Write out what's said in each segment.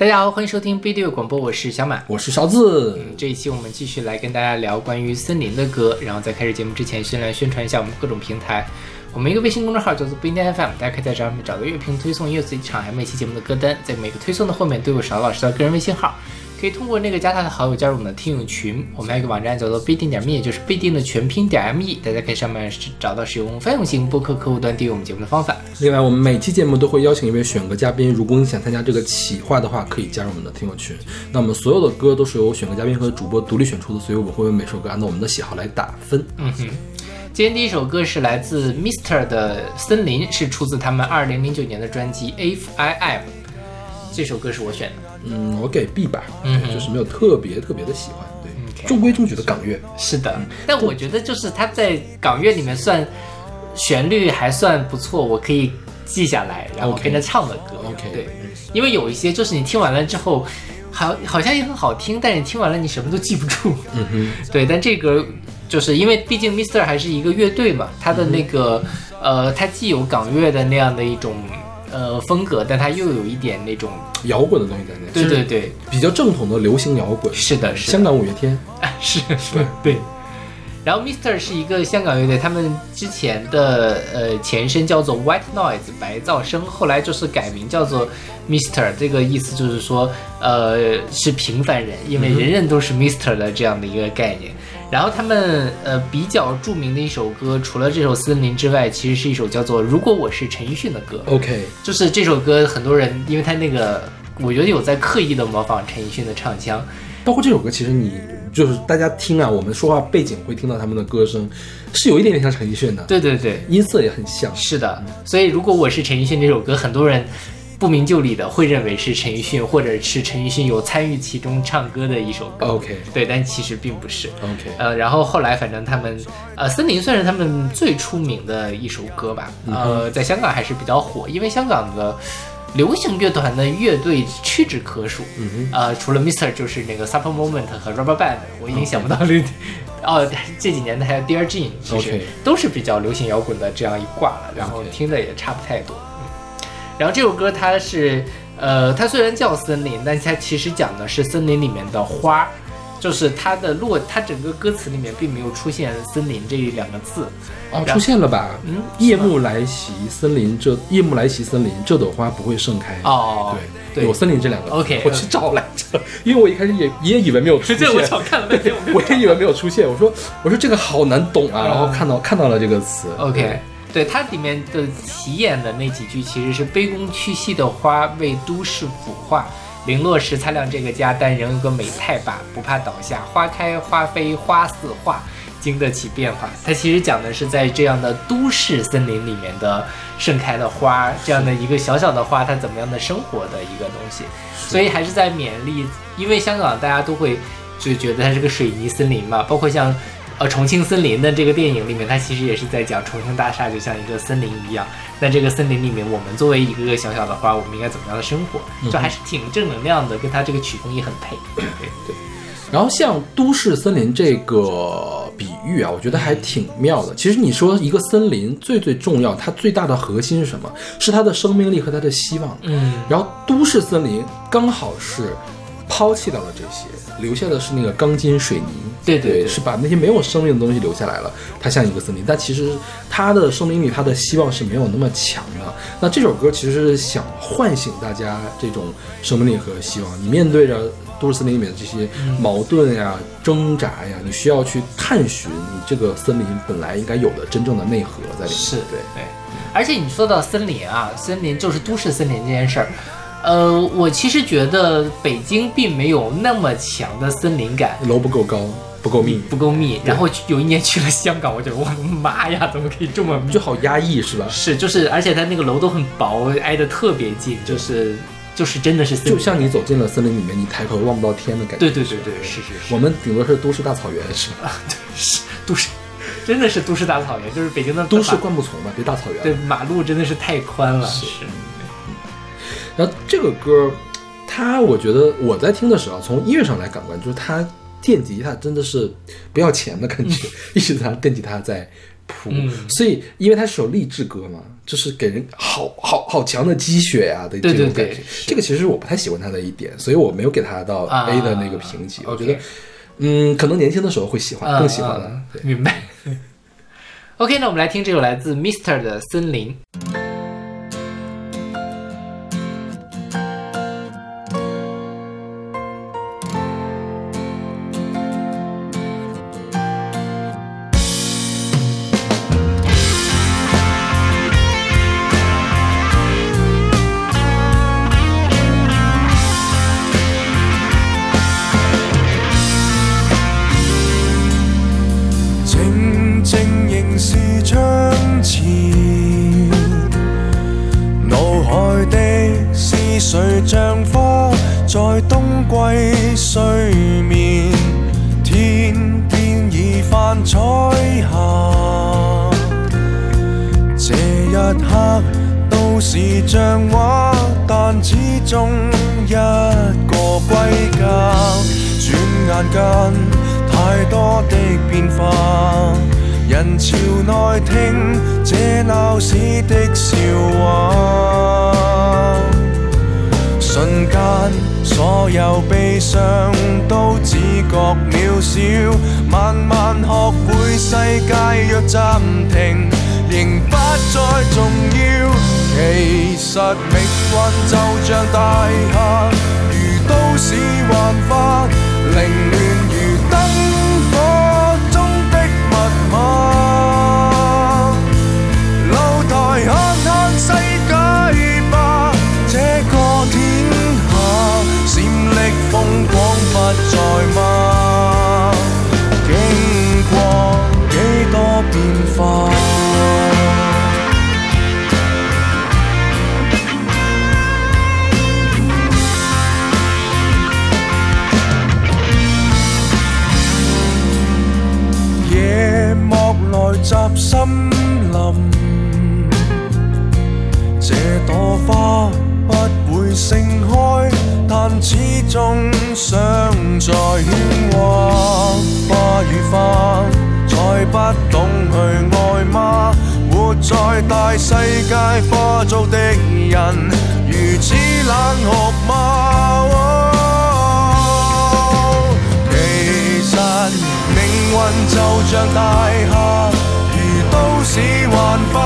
大家好，欢迎收听 B 六广播，我是小满。我是勺子。嗯，这一期我们继续来跟大家聊关于森林的歌。然后在开始节目之前，先来宣传一下我们各种平台。我们一个微信公众号叫做不一定 FM，大家可以在这上面找到乐评推送、音乐随机场，还有每期节目的歌单。在每个推送的后面都有勺老师的个人微信号，可以通过那个加他的好友加入我们的听友群。我们还有一个网站叫做必定点 me，也就是必定的全拼点 me，大家可以上面找到使用泛用型播客客户端订阅我们节目的方法。另外，我们每期节目都会邀请一位选歌嘉宾，如果你想参加这个企划的话，可以加入我们的听友群。那我们所有的歌都是由选歌嘉宾和主播独立选出的，所以我们会为每首歌按照我们的喜好来打分。嗯哼。今天第一首歌是来自 Mister 的《森林》，是出自他们二零零九年的专辑《If I Am》。这首歌是我选的。嗯，我给 B 吧。嗯，就是没有特别特别的喜欢。对，中规中矩的港乐。是的，但我觉得就是他在港乐里面算旋律还算不错，我可以记下来，然后跟着唱的歌。OK，对，因为有一些就是你听完了之后，好好像也很好听，但是你听完了你什么都记不住。嗯哼，对，但这歌。就是因为毕竟 Mister 还是一个乐队嘛，他的那个呃，他既有港乐的那样的一种呃风格，但它又有一点那种摇滚的东西在那。对对对，比较正统的流行摇滚。是的，是香港五月天。啊 是是，对。然后 Mister 是一个香港乐队，他们之前的呃前身叫做 White Noise 白噪声，后来就是改名叫做 Mister，这个意思就是说呃是平凡人，因为人人都是 Mister 的这样的一个概念。然后他们呃比较著名的一首歌，除了这首《森林》之外，其实是一首叫做《如果我是陈奕迅》的歌。OK，就是这首歌，很多人因为他那个，我觉得有在刻意的模仿陈奕迅的唱腔。包括这首歌，其实你就是大家听啊，我们说话背景会听到他们的歌声，是有一点点像陈奕迅的。对对对，音色也很像。是的，所以如果我是陈奕迅这首歌，很多人。不明就里的会认为是陈奕迅，或者是陈奕迅有参与其中唱歌的一首歌。OK，对，但其实并不是。OK，呃，然后后来反正他们，呃，森林算是他们最出名的一首歌吧。呃，在香港还是比较火，因为香港的流行乐团的乐队屈指可数。嗯呃，除了 Mister 就是那个 Super Moment 和 Rubberband，我已经想不到了。哦，这几年的还有 Dear Jane，其实都是比较流行摇滚的这样一挂了，然后听的也差不太多。然后这首歌它是，呃，它虽然叫森林，但它其实讲的是森林里面的花，就是它的落，它整个歌词里面并没有出现森林这两个字。哦，出现了吧？嗯，夜幕来袭，森林这夜幕来袭，森林这朵花不会盛开。哦，对，有森林这两个。OK，我去找来着，因为我一开始也也以为没有出现。我找看了半天，我也以为没有出现。我说我说这个好难懂啊，然后看到看到了这个词。OK。对它里面的起眼的那几句，其实是卑躬屈膝的花为都市腐化，零落时擦亮这个家，但仍有个美态吧，不怕倒下。花开花飞花似画，经得起变化。它其实讲的是在这样的都市森林里面的盛开的花，这样的一个小小的花，它怎么样的生活的一个东西。所以还是在勉励，因为香港大家都会就觉得它是个水泥森林嘛，包括像。呃，重庆森林的这个电影里面，它其实也是在讲重庆大厦就像一个森林一样。那这个森林里面，我们作为一个个小小的花，我们应该怎么样的生活？就还是挺正能量的，跟它这个曲风也很配。对对。然后像都市森林这个比喻啊，我觉得还挺妙的。其实你说一个森林最最重要，它最大的核心是什么？是它的生命力和它的希望。嗯。然后都市森林刚好是抛弃掉了这些。留下的是那个钢筋水泥，对对，是把那些没有生命的东西留下来了。它像一个森林，但其实它的生命力、它的希望是没有那么强的。那这首歌其实是想唤醒大家这种生命力和希望。你面对着都市森林里面的这些矛盾呀、挣扎呀，你需要去探寻你这个森林本来应该有的真正的内核在里面。是对对，而且你说到森林啊，森林就是都市森林这件事儿。呃，我其实觉得北京并没有那么强的森林感，楼不够高，不够密，不够密。然后有一年去了香港，我觉得我的妈呀，怎么可以这么就好压抑是吧？是，就是，而且它那个楼都很薄，挨得特别近，就是就是真的是，就像你走进了森林里面，你抬头望不到天的感觉。对对对对，是是是。我们顶多是都市大草原是吧？对，是都市，真的是都市大草原，就是北京的都市灌木丛嘛，别大草原。对，马路真的是太宽了。是。然后这个歌，它我觉得我在听的时候，从音乐上来感官，就是它电吉他真的是不要钱的感觉，一直在电吉他在谱，嗯所以因为它是首励志歌嘛，就是给人好好好强的鸡血呀、的这种感觉。对对这个其实我不太喜欢它的一点，所以我没有给它到啊 A 的那个评级。我觉得，嗯，可能年轻的时候会喜欢，更喜欢了。嗯对嗯明白。OK，那我们来听这首来自 Mister 的《森林》。所有悲伤都只觉渺小。慢慢学会世界若暂停，仍不再重要。其实命运就像大厦，如都市幻化，凌乱中想在喧嘩。花與花，再不懂去愛嗎？活在大世界化做的人，如此冷酷嗎？其實命運就像大廈，如都市幻化，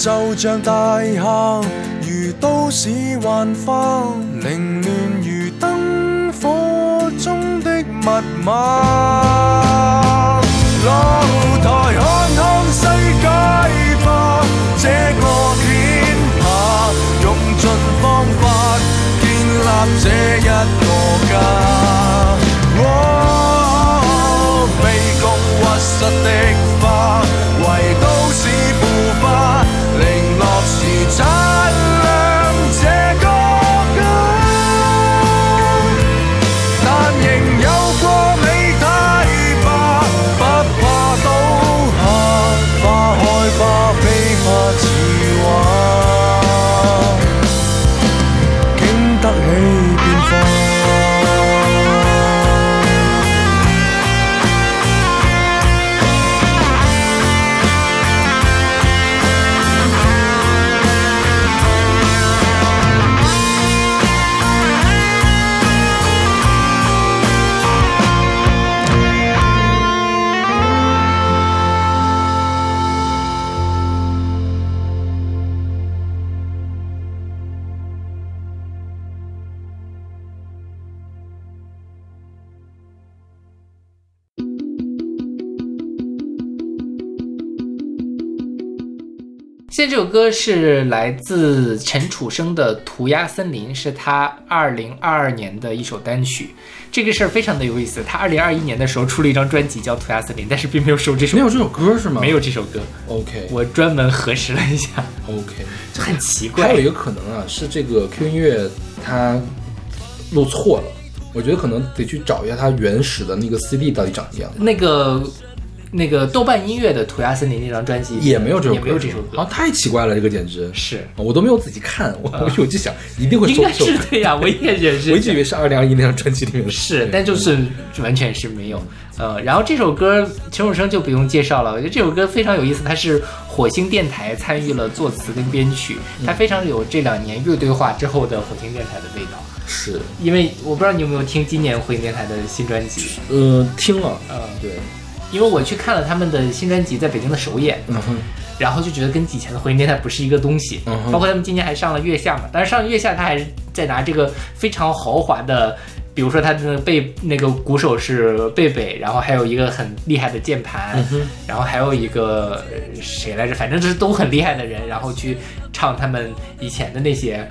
就像大厦，如都市幻化，凌乱如灯火中的密码。是来自陈楚生的《涂鸦森林》，是他二零二二年的一首单曲。这个事儿非常的有意思，他二零二一年的时候出了一张专辑叫《涂鸦森林》，但是并没有收这首没有这首歌是吗？没有这首歌。OK 我专门核实了一下，OK，这很奇怪。还有一个可能啊，是这个 Q 音乐它录错了，我觉得可能得去找一下它原始的那个 CD 到底长什么样。那个那个豆瓣音乐的《涂鸦森林》那张专辑也没有这首歌，也没有这首歌，啊，太奇怪了，这个简直。是。我都没有仔细看，我我就想一定会应该是对呀，我也也是 我一直以为是二零二一那张专辑里面的。是，但就是完全是没有。呃，然后这首歌陈楚生就不用介绍了，我觉得这首歌非常有意思，它是火星电台参与了作词跟编曲，它非常有这两年乐队化之后的火星电台的味道。是，因为我不知道你有没有听今年火星电台的新专辑，呃，听了，嗯，对，因为我去看了他们的新专辑在北京的首演，嗯，然后就觉得跟以前的火星电台不是一个东西，嗯包括他们今年还上了月下嘛，但是上了月下他还是在拿这个非常豪华的。比如说他的贝那个鼓手是贝贝，然后还有一个很厉害的键盘，嗯然后还有一个呃谁来着，反正就是都很厉害的人，然后去唱他们以前的那些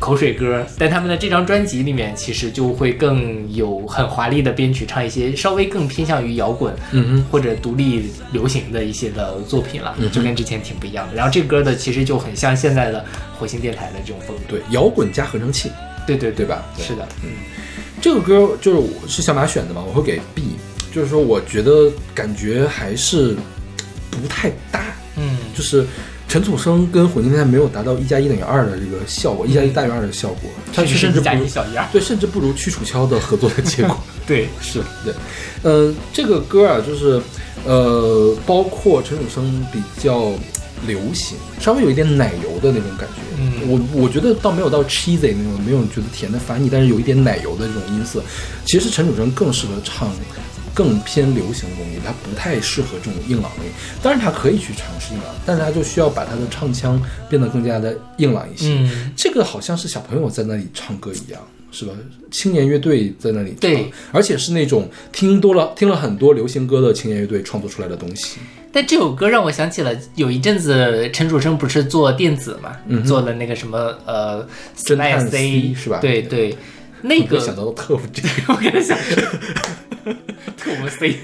口水歌。但他们的这张专辑里面，其实就会更有很华丽的编曲，唱一些稍微更偏向于摇滚，嗯或者独立流行的一些的作品了，就跟之前挺不一样的。然后这个歌的其实就很像现在的火星电台的这种风格。对，摇滚加合成器，对对对吧？对。是的，嗯这个歌就是我是小马选的嘛，我会给 B，就是说我觉得感觉还是不太搭，嗯，就是陈楚生跟混音电台没有达到一加一等于二的这个效果，一加一大于二的效果，它甚至不如一小一二。对，甚至不如屈楚萧的合作的结果。对，是对，呃，这个歌啊，就是呃，包括陈楚生比较流行，稍微有一点奶油的那种感觉。嗯我我觉得倒没有到 cheesy 那种，没有觉得甜的烦腻，但是有一点奶油的这种音色。其实陈楚生更适合唱更偏流行的东西，它不太适合这种硬朗的。当然他可以去尝试硬朗，但是他就需要把他的唱腔变得更加的硬朗一些。嗯，这个好像是小朋友在那里唱歌一样，是吧？青年乐队在那里唱，对，而且是那种听多了听了很多流行歌的青年乐队创作出来的东西。但这首歌让我想起了有一阵子陈楚生不是做电子嘛，嗯做了那个什么呃侦探 C 是吧对对，那我个想到了特务这个，我跟他想说 特务 C，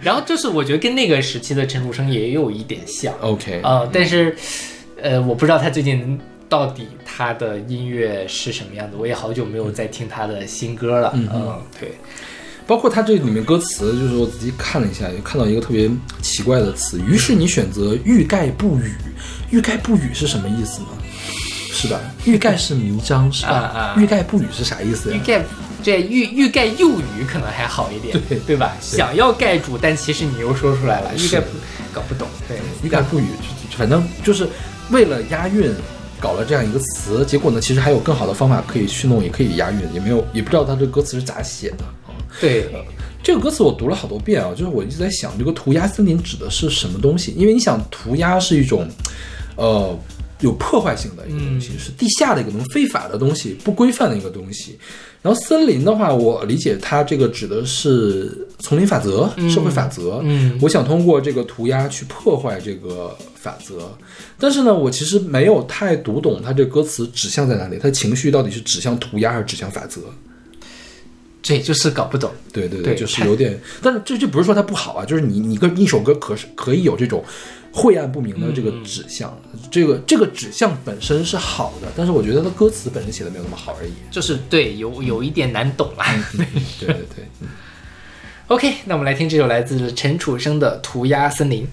然后就是我觉得跟那个时期的陈楚生也有一点像，OK，呃，但是呃，我不知道他最近到底他的音乐是什么样子，我也好久没有再听他的新歌了。嗯嗯，对，包括他这里面歌词，就是我仔细看了一下，也看到一个特别奇怪的词。于是你选择欲盖不语，欲盖不语是什么意思呢？是吧？欲盖是迷章是吧？欲盖不语是啥意思呀？欲盖这欲欲盖又语可能还好一点，对对吧？想要盖住，但其实你又说出来了，欲是盖不搞不懂，对，欲盖不语，反正就是为了押韵搞了这样一个词，结果呢，其实还有更好的方法可以去弄，也可以押韵，也没有也不知道他这歌词是咋写的啊。对，这个歌词我读了好多遍啊，就是我一直在想，这个涂鸦森林指的是什么东西？因为你想，涂鸦是一种，呃，有破坏性的一个东西，是地下的一个东西，非法的东西，不规范的一个东西。然后森林的话，我理解它这个指的是丛林法则、社会法则。嗯我想通过这个涂鸦去破坏这个法则，但是呢，我其实没有太读懂它这歌词指向在哪里，它情绪到底是指向涂鸦还是指向法则？这就是搞不懂。对对对就是有点，但是这这不是说它不好啊，就是你你跟一首歌可是可以有这种晦暗不明的这个指向，这个这个指向本身是好的，但是我觉得它歌词本身写的没有那么好而已。就是对，有有一点难懂啦。对对对，嗯 OK，那我们来听这首来自陈楚生的《涂鸦森林》。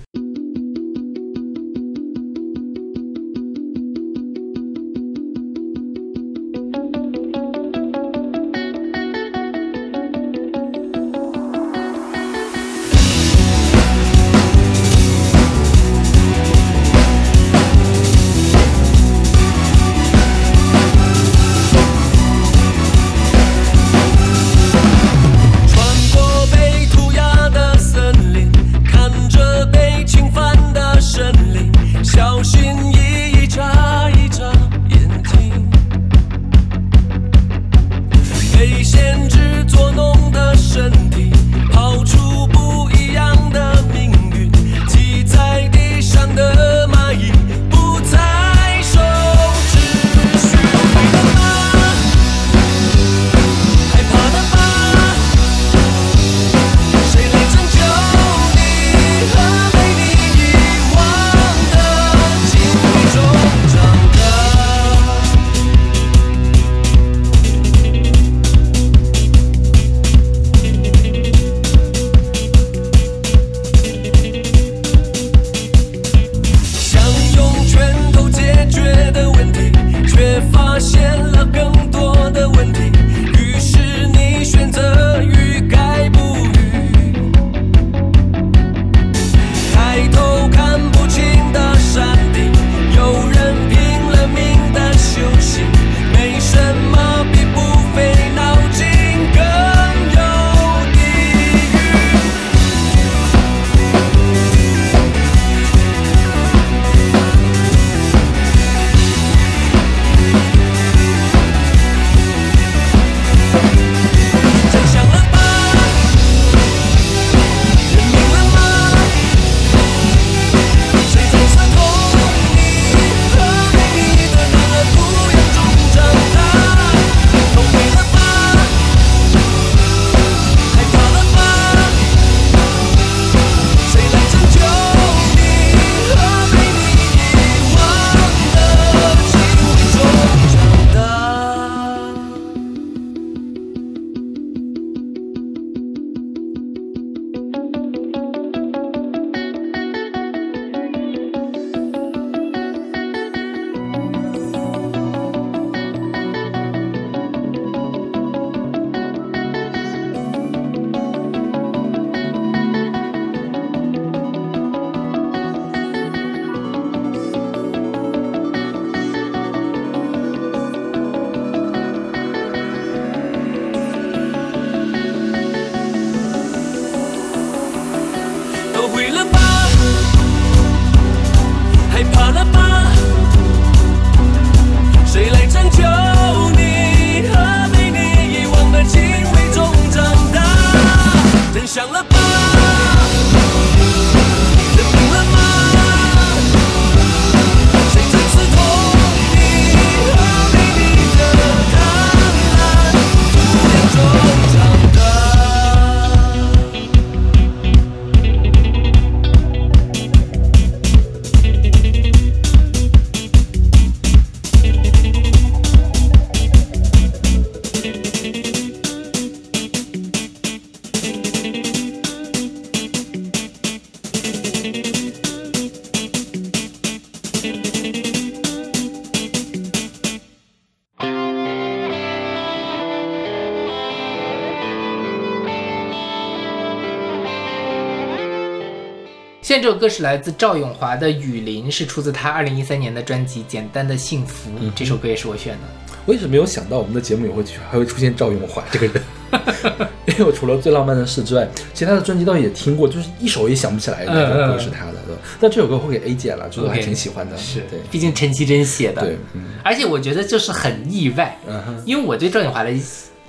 这首歌是来自赵咏华的《雨林》，是出自他二零一三年的专辑《简单的幸福》。这首歌也是我选的。我也是没有想到我们的节目也会还会出现赵咏华这个人，因为我除了最浪漫的事之外，其他的专辑倒也听过，就是一首也想不起来哪首歌是他的。对但这首歌会给 A 姐了，就是我还挺喜欢的。是对，毕竟陈绮贞写的。对，嗯而且我觉得就是很意外，嗯，因为我对赵咏华的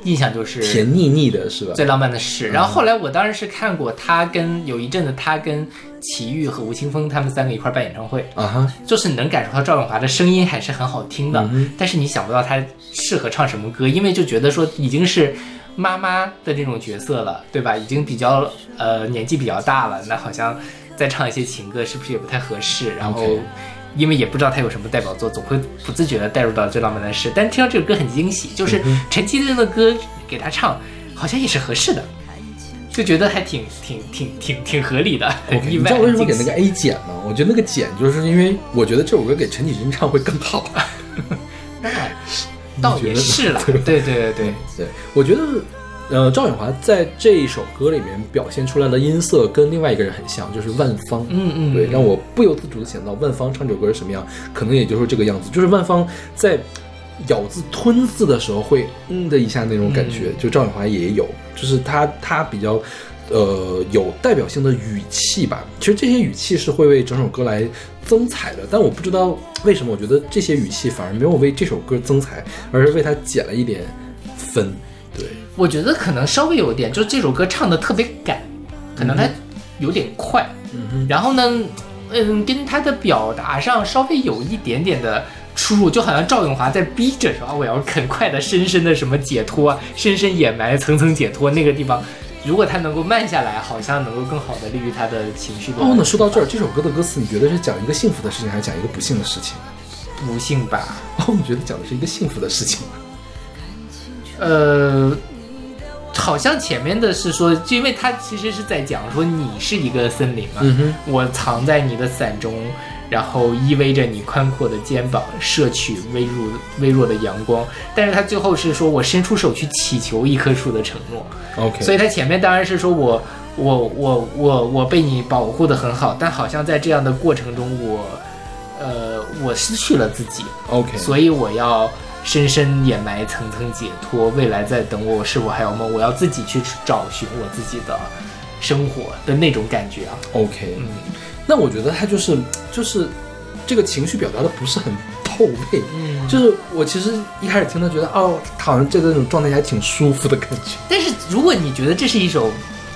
印象就是甜腻腻的是吧？最浪漫的事。然后后来我当然是看过他跟有一阵子他跟齐豫和吴青峰他们三个一块儿办演唱会，啊哈，就是能感受到赵咏华的声音还是很好听的，嗯但是你想不到他适合唱什么歌，因为就觉得说已经是妈妈的这种角色了，对吧？已经比较呃年纪比较大了，那好像再唱一些情歌是不是也不太合适？然后因为也不知道他有什么代表作，总会不自觉的带入到最浪漫的事。但听到这首歌很惊喜，就是陈绮贞的歌给他唱，好像也是合适的，就觉得还挺挺挺挺挺合理的，很 OK，意外。你知道为什么给那个 A 减吗？我觉得那个减就是因为我觉得这首歌给陈绮贞唱会更好。那 倒也是了，对对对对，对，我觉得，呃，赵咏华在这一首歌里面表现出来的音色跟另外一个人很像，就是万芳。嗯嗯，对，嗯让我不由自主的想到万芳唱这首歌是什么样，可能也就是这个样子，就是万芳在咬字吞字的时候会嗯的一下那种感觉，嗯就赵咏华也有，就是他他比较。呃，有代表性的语气吧，其实这些语气是会为整首歌来增彩的，但我不知道为什么，我觉得这些语气反而没有为这首歌增彩，而是为它减了一点分。对，我觉得可能稍微有点，就是这首歌唱的特别赶，可能它有点快，嗯然后呢，嗯，跟他的表达上稍微有一点点的出入，就好像赵咏华在逼着说啊，我要很快的、深深的什么解脱啊，深深掩埋、层层解脱那个地方。如果他能够慢下来，好像能够更好的利于他的情绪的。哦，那说到这儿，这首歌的歌词，你觉得是讲一个幸福的事情，还是讲一个不幸的事情？不幸吧？哦，你觉得讲的是一个幸福的事情吗？呃，好像前面的是说，就因为他其实是在讲说你是一个森林嘛，嗯我藏在你的伞中，然后依偎着你宽阔的肩膀，摄取微弱微弱的阳光。但是他最后是说我伸出手去祈求一棵树的承诺。OK，所以他前面当然是说我我我我我被你保护的很好，但好像在这样的过程中我呃我失去了自己，OK，所以我要深深掩埋，层层解脱。未来在等我，我是否还有梦？我要自己去找寻我自己的生活的那种感觉啊。OK，嗯那我觉得他就是就是这个情绪表达的不是很到位，嗯，就是我其实一开始听他觉得哦，他好像这个种状态还挺舒服的感觉。但是如果你觉得这是一首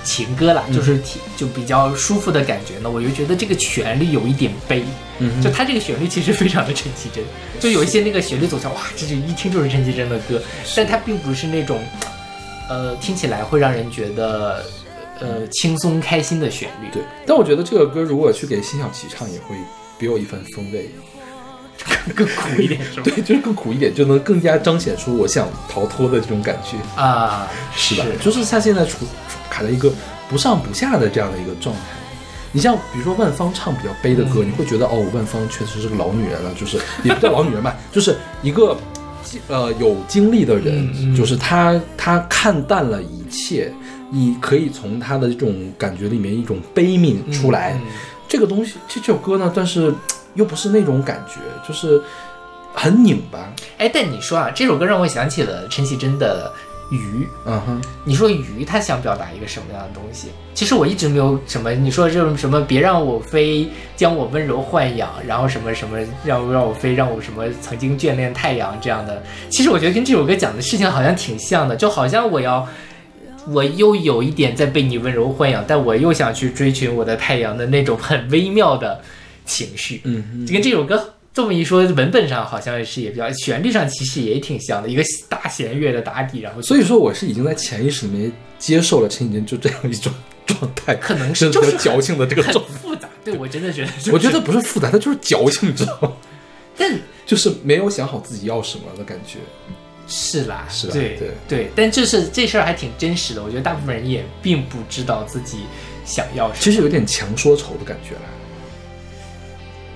情歌啦，就是挺就比较舒服的感觉呢，我就觉得这个旋律有一点悲。嗯就它这个旋律其实非常的陈绮贞，就有一些那个旋律走向，哇，这就一听就是陈绮贞的歌，但它并不是那种，呃，听起来会让人觉得，呃，轻松开心的旋律。对，但我觉得这个歌如果去给辛晓琪唱，也会别有一番风味。更苦一点 是吧？对，就是更苦一点，就能更加彰显出我想逃脱的这种感觉，啊，是吧？就是像现在处处卡在一个不上不下的这样的一个状态。你像比如说万芳唱比较悲的歌，嗯你会觉得哦，万芳确实是个老女人了，就是也不叫老女人吧，就是一个呃有经历的人，就是她她看淡了一切，你可以从她的这种感觉里面一种悲悯出来。嗯这个东西这这首歌呢，但是又不是那种感觉，就是很拧巴。哎，但你说啊，这首歌让我想起了陈绮贞的《鱼》。嗯哼，你说鱼，它想表达一个什么样的东西？其实我一直没有什么，你说这种什么，别让我飞，将我温柔豢养，然后什么什么，让让我飞，让我什么曾经眷恋太阳这样的。其实我觉得跟这首歌讲的事情好像挺像的，就好像我要，我又有一点在被你温柔豢养，但我又想去追寻我的太阳的那种很微妙的情绪。嗯哼，就跟这首歌这么一说，文本上好像是也比较，旋律上其实也挺像的，一个大弦乐的打底，然后所以说我是已经在潜意识里面接受了陈绮贞就这样一种状态，可能是 就是矫情的这个很状复杂。对我真的觉得就是，我觉得不是复杂，它就是矫情，你知道吗？但 就是没有想好自己要什么的感觉。是啦，是啦对对对但就是这事儿还挺真实的。我觉得大部分人也并不知道自己想要什么。其实有点强说愁的感觉了。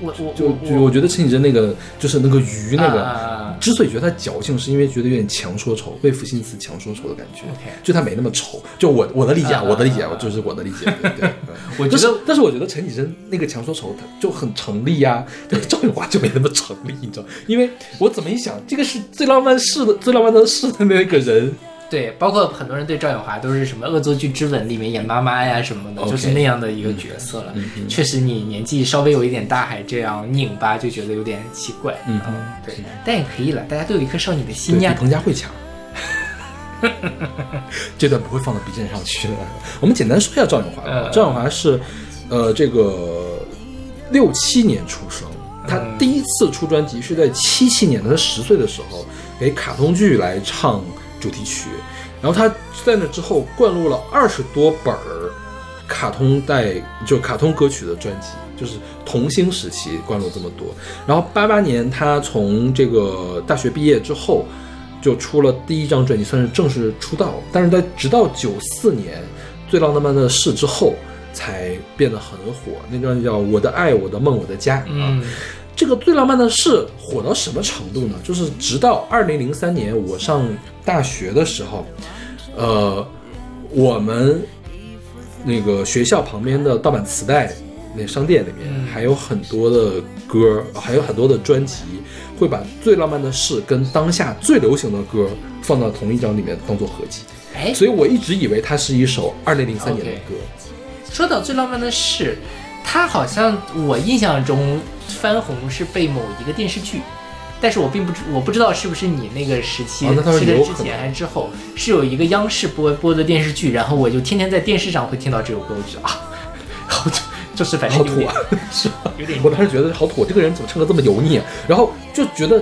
我我就我就我觉得陈绮贞那个就是那个鱼那个，之所以觉得她矫情，是因为觉得有点强说愁，为赋新词强说愁的感觉。就她没那么愁。就我我的理解，啊，啊我的理解，就是我的理解。对 对。嗯我觉得但是，我觉得陈绮贞那个强说愁，她就很成立呀、对，赵咏华就没那么成立，你知道？因为我怎么一想，这个是最浪漫事的最浪漫的事的那个人，对，包括很多人对赵咏华都是什么《恶作剧之吻》里面演妈妈呀什么的就是那样的一个角色了。嗯嗯确实，你年纪稍微有一点大，还这样拧巴，就觉得有点奇怪。嗯对，但也可以了，大家都有一颗少女的心呀。彭佳慧强。这段不会放到 B 站上去的。我们简单说一下赵咏华吧。嗯赵咏华是，呃，这个六七年出生，他嗯第一次出专辑是在七七年的，他十岁的时候给卡通剧来唱主题曲，然后他在那之后灌录了二十多本儿卡通带，就卡通歌曲的专辑，就是童星时期灌录这么多。然后八八年他从这个大学毕业之后，就出了第一张专辑，算是正式出道。但是在直到九四年《最浪漫的事》之后，才变得很火。那张叫《我的爱，我的梦，我的家》啊。嗯这个最浪漫的事火到什么程度呢？就是直到二零零三年我上大学的时候，呃，我们那个学校旁边的盗版磁带那商店里面嗯还有很多的歌，还有很多的专辑，会把最浪漫的事跟当下最流行的歌放到同一张里面当做合集。哎，所以我一直以为它是一首二零零三年的歌。说到最浪漫的事，它好像我印象中翻红是被某一个电视剧，但是我并不知我不知道是不是你那个时期，哦是是在有之前还是之后，是有一个央视播播的电视剧，然后我就天天在电视上会听到这首歌，我就觉得啊，好就，就是反正好土啊，是吧？有点我当时觉得好土，这个人怎么唱歌这么油腻啊？然后就觉得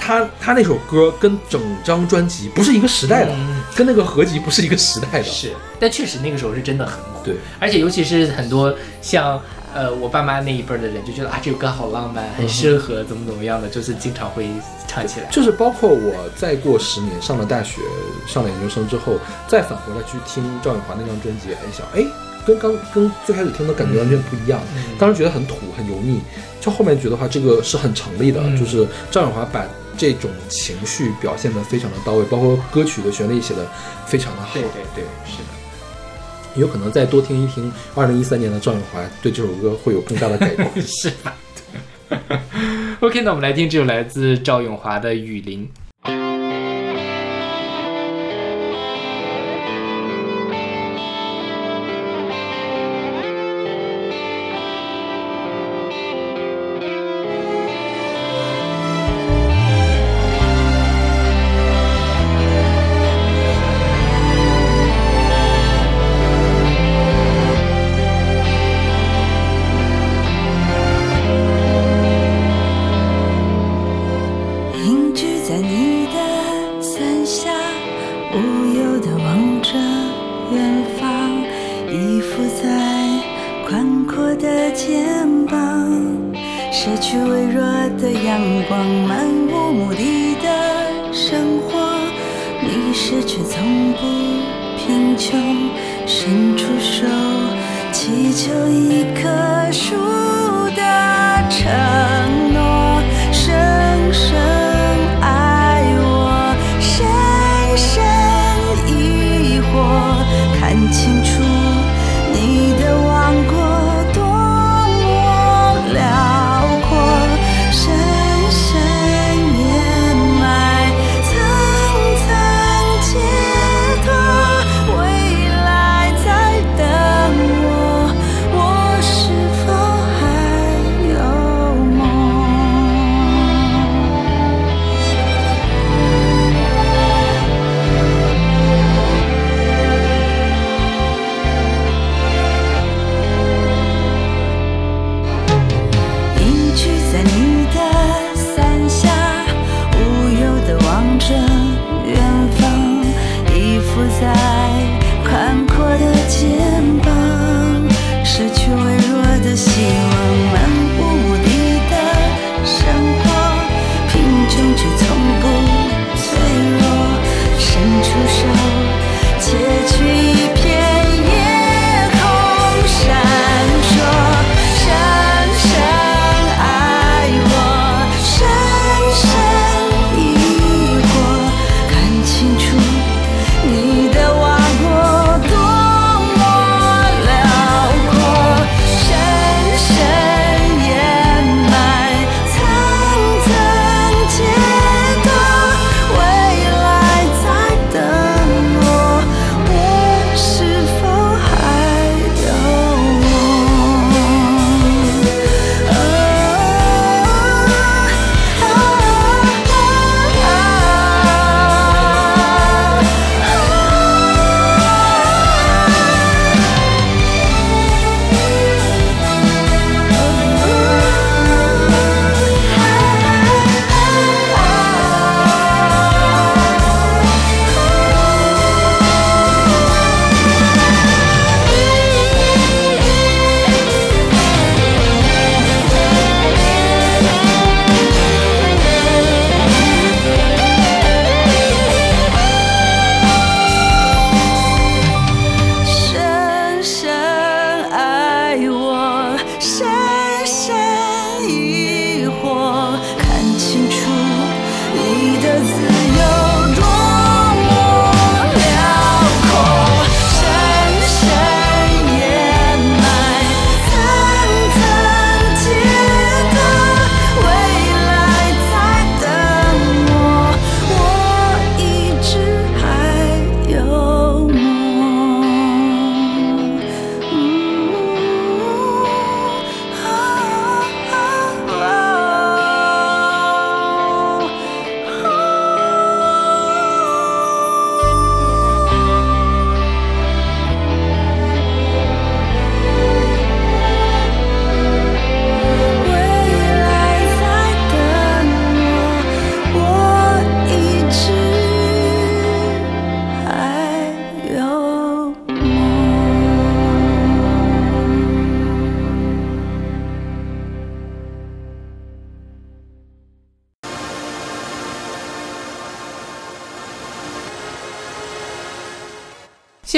他他那首歌跟整张专辑不是一个时代的，嗯跟那个合集不是一个时代的。是，但确实那个时候是真的很火。对，而且尤其是很多像呃我爸妈那一辈儿的人就觉得啊这首歌好浪漫，嗯很适合怎么怎么样的，就是经常会唱起来。就是包括我再过十年上了大学，上了研究生之后，再返回来去听赵咏华那张专辑，还想，哎，跟刚跟最开始听的感觉完全不一样。当时觉得很土很油腻，就后面觉得话这个是很成立的，嗯就是赵咏华把这种情绪表现得非常的到位，包括歌曲的旋律写的非常的好对。对对，是的。有可能再多听一听二零一三年的赵咏华，对这首歌会有更大的改观。是吧？OK，那我们来听这首来自赵咏华的《雨林》。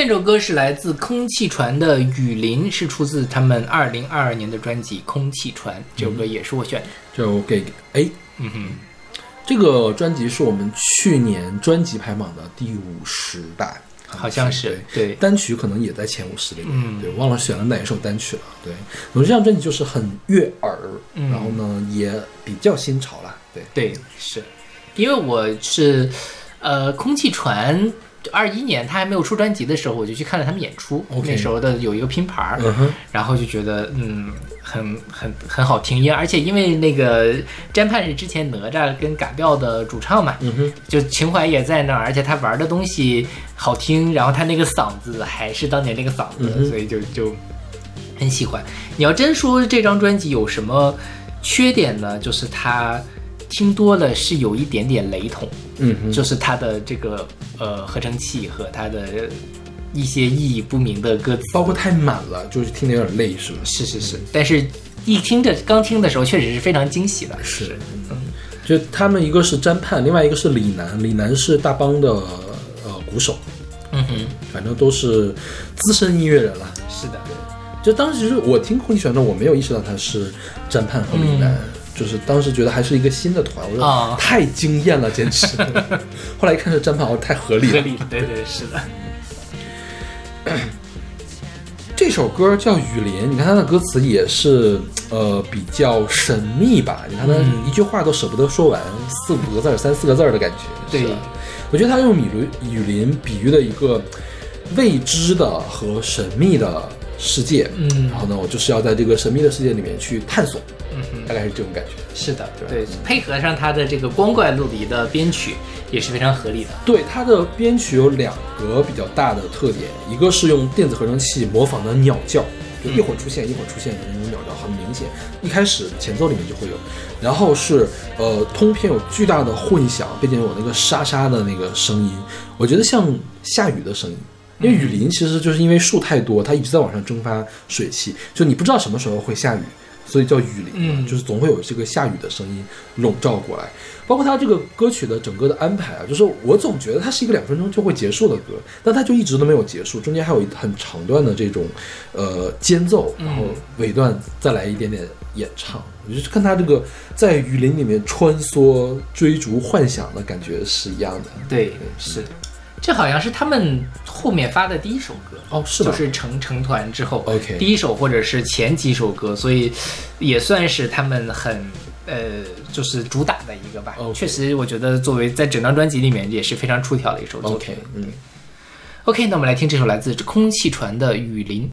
这首歌是来自空气船的《雨林》，是出自他们二零二二年的专辑《空气船》。这首歌也是我选的。就给 A。嗯哼，这个专辑是我们去年专辑排行榜的第五十大，好像是对。单曲可能也在前五十里面，嗯对，忘了选了哪一首单曲了。对，总之这张专辑就是很悦耳，嗯然后呢也比较新潮啦。对，对，是因为我是呃空气船。二一年他还没有出专辑的时候，我就去看了他们演出。那时候的有一个拼盘儿，嗯哼，然后就觉得嗯很很很好听，因为而且因为那个詹盼是之前哪吒跟嘎调的主唱嘛，就情怀也在那儿，而且他玩的东西好听，然后他那个嗓子还是当年那个嗓子，所以就就很喜欢。你要真说这张专辑有什么缺点呢？就是他听多了是有一点点雷同，嗯哼，就是他的这个呃合成器和他的一些意义不明的歌词，包括太满了，就是听得有点累，是吗？是是是，但是一听着刚听的时候确实是非常惊喜的，是，嗯就他们一个是詹盼，另外一个是李楠，李楠是大邦的呃鼓手，嗯哼，反正都是资深音乐人了。是的，就当时我听空气旋转，我没有意识到他是詹盼和李楠，就是当时觉得还是一个新的团，我说、太惊艳了，简直。后来一看是詹盼，哦，太合理了。合理，对对是的，这首歌叫《雨林》，你看它的歌词也是呃比较神秘吧？你看它嗯一句话都舍不得说完，四五个字儿、三四个字儿的感觉。对我觉得他用雨林雨林比喻了一个未知的和神秘的世界。嗯然后呢，我就是要在这个神秘的世界里面去探索，嗯哼。大概是这种感觉。是的，对对，配合上他的这个光怪陆离的编曲也是非常合理的。对它的编曲有两个比较大的特点，一个是用电子合成器模仿的鸟叫，就一会儿出现一会儿出现的那种鸟叫，很明显。一开始前奏里面就会有，然后是呃通篇有巨大的混响，并且有那个沙沙的那个声音，我觉得像下雨的声音。因为雨林其实就是因为树太多，它一直在往上蒸发水汽，就你不知道什么时候会下雨，所以叫雨林，嗯就是总会有这个下雨的声音笼罩过来。包括它这个歌曲的整个的安排啊，就是我总觉得它是一个两分钟就会结束的歌，但它就一直都没有结束，中间还有一很长段的这种呃间奏，然后尾段再来一点点演唱。我就看它这个在雨林里面穿梭、追逐、幻想的感觉是一样的。对，是，这好像是他们后面发的第一首歌。哦，是吗？就是成成团之后 OK 第一首或者是前几首歌，所以也算是他们很呃，就是主打的一个吧。确实，我觉得作为在整张专辑里面也是非常出挑的一首作品。OK，嗯。OK，那我们来听这首来自空气船的《雨林》。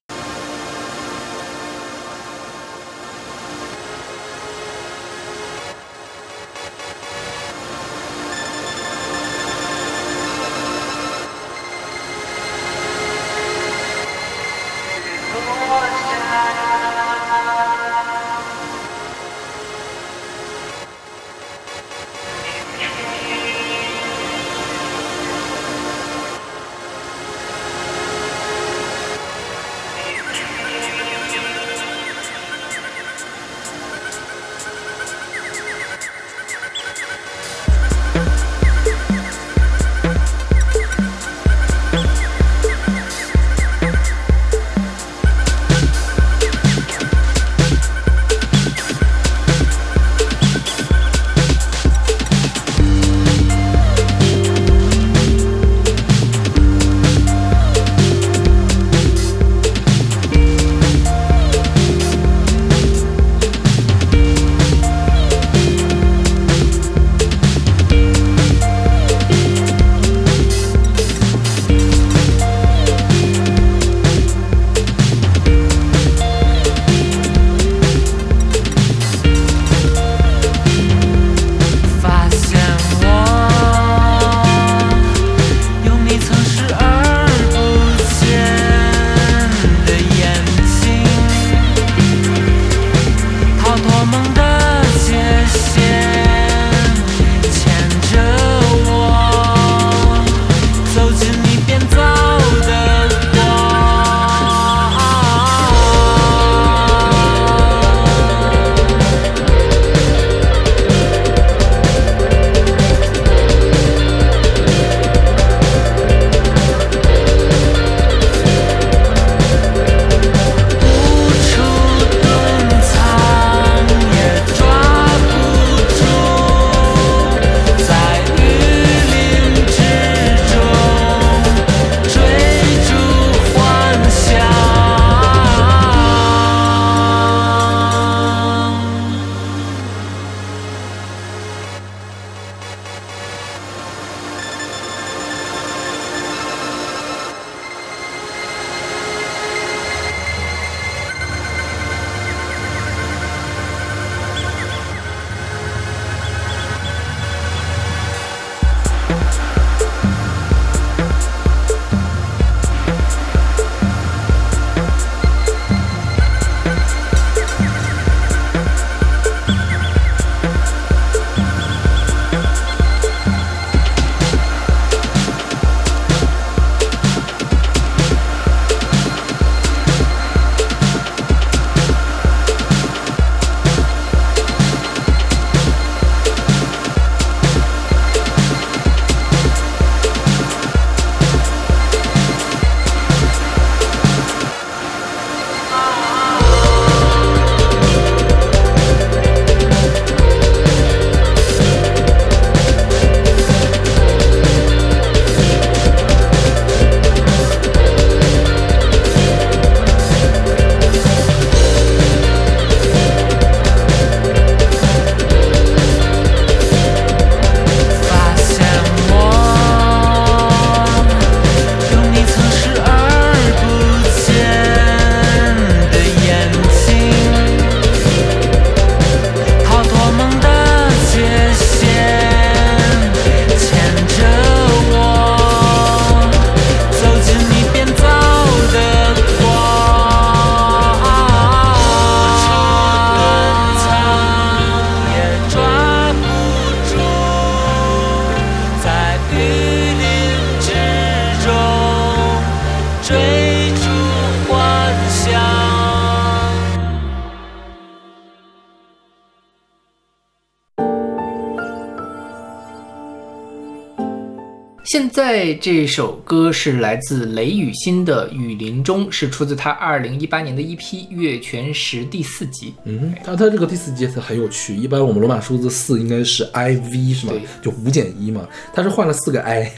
现在这首歌是来自雷雨欣的《雨林中》，是出自他二零一八年的一批《月全食》第四集。嗯，他他这个第四集很有趣，一般我们罗马数字四应该是 I V 是吗对？就五减一嘛，他是换了四个 I，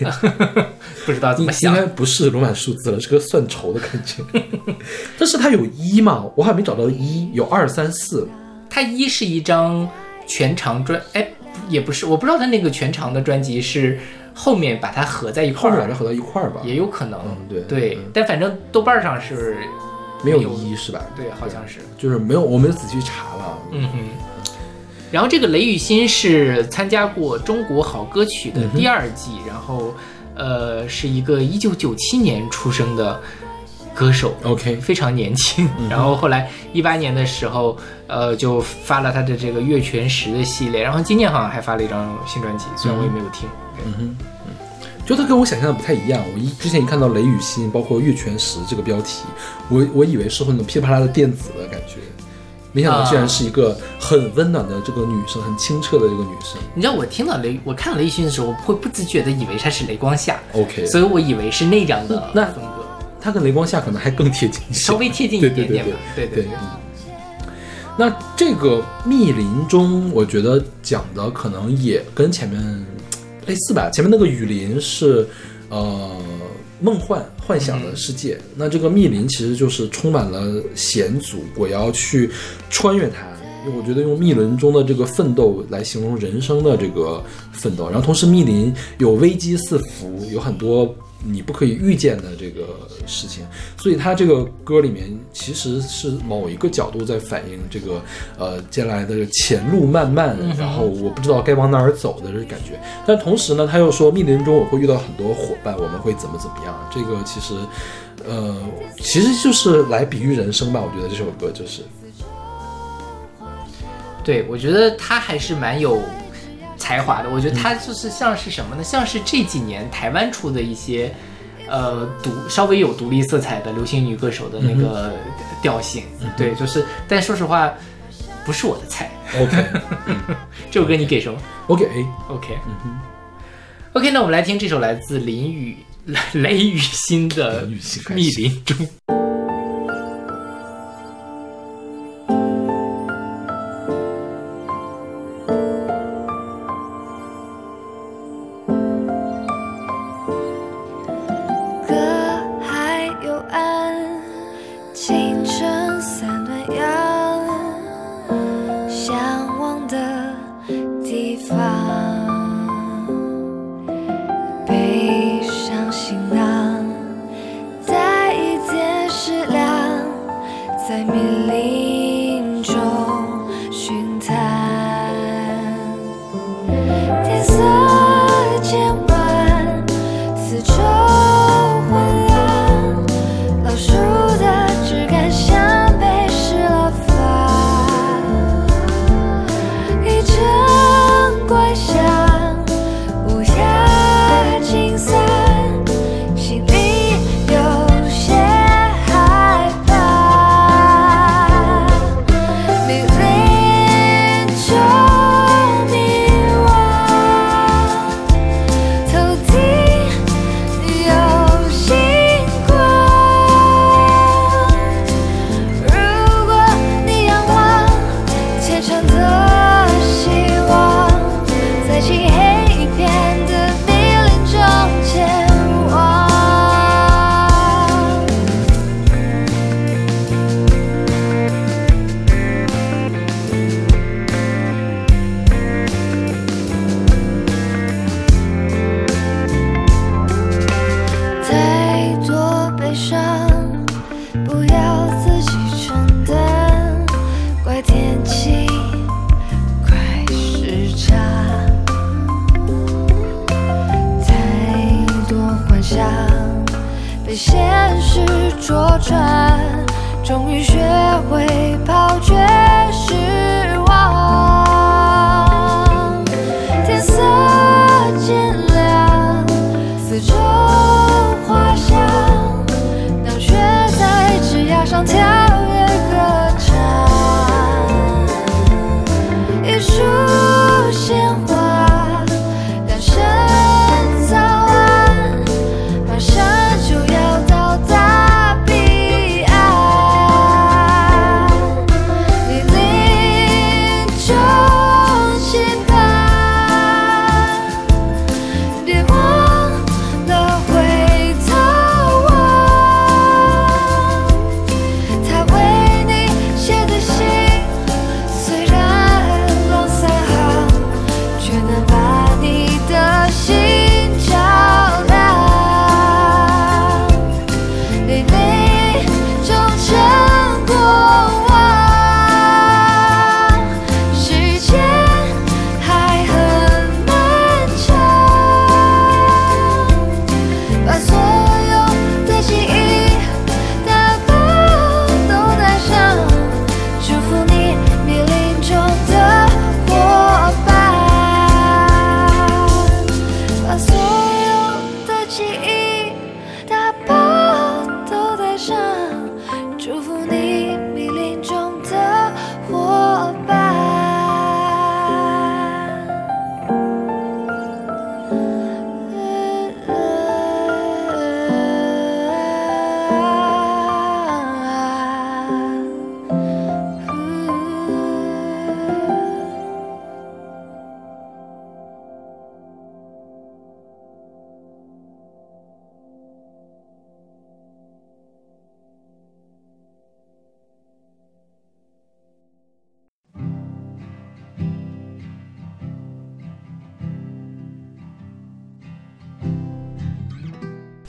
不知道怎么想应该不是罗马数字了，是个算筹的感觉。但是它有一嘛，我还没找到一，有二三四。它一是一张全长专，哎，也不是，我不知道他那个全长的专辑是后面把它合在一块儿后面把它，合到一块儿吧，也有可能。嗯对对嗯，但反正豆瓣上是没有有一是吧？对，好像是。就是没有，我没有仔细查了。嗯哼。然后这个雷雨欣是参加过《中国好歌曲》的第二季，然后呃是一个一九九七年出生的歌手。OK，非常年轻，然后后来一八年的时候，呃，就发了他的这个月全食的系列，然后今年好像还发了一张新专辑，虽然我也没有听。对就它跟我想象的不太一样。我一之前一看到雷雨欣，包括月全食这个标题，我我以为是会那种噼里啪啦的电子的感觉，没想到啊居然是一个很温暖的这个女生，很清澈的这个女生。你知道我听到雷，我看雷雨欣的时候，我会不自觉的以为她是雷光夏，OK，所以我以为是那样的那风格，她跟雷光夏可能还更贴近，稍微贴近一点点吧。对对对。那这个密林中，我觉得讲的可能也跟前面类似吧。前面那个雨林是呃梦幻幻想的世界，那这个密林其实就是充满了险阻，我要去穿越它。因为我觉得用密林中的这个奋斗来形容人生的这个奋斗，然后同时密林有危机四伏，有很多你不可以预见的这个事情，所以他这个歌里面其实是某一个角度在反映这个呃接下来的前路漫漫，然后我不知道该往哪儿走的这个感觉。但同时呢，他又说密林中我会遇到很多伙伴，我们会怎么怎么样。这个其实呃其实就是来比喻人生吧，我觉得这首歌就是。对，我觉得他还是蛮有才华的。我觉得他就是像是什么呢？像是这几年台湾出的一些，呃，独稍微有独立色彩的流行女歌手的那个调性。对，就是，但说实话，不是我的菜。OK 这首歌你给什么我给 OK，OK，OK，那我们来听这首来自林雨 雷雨欣的密林中》。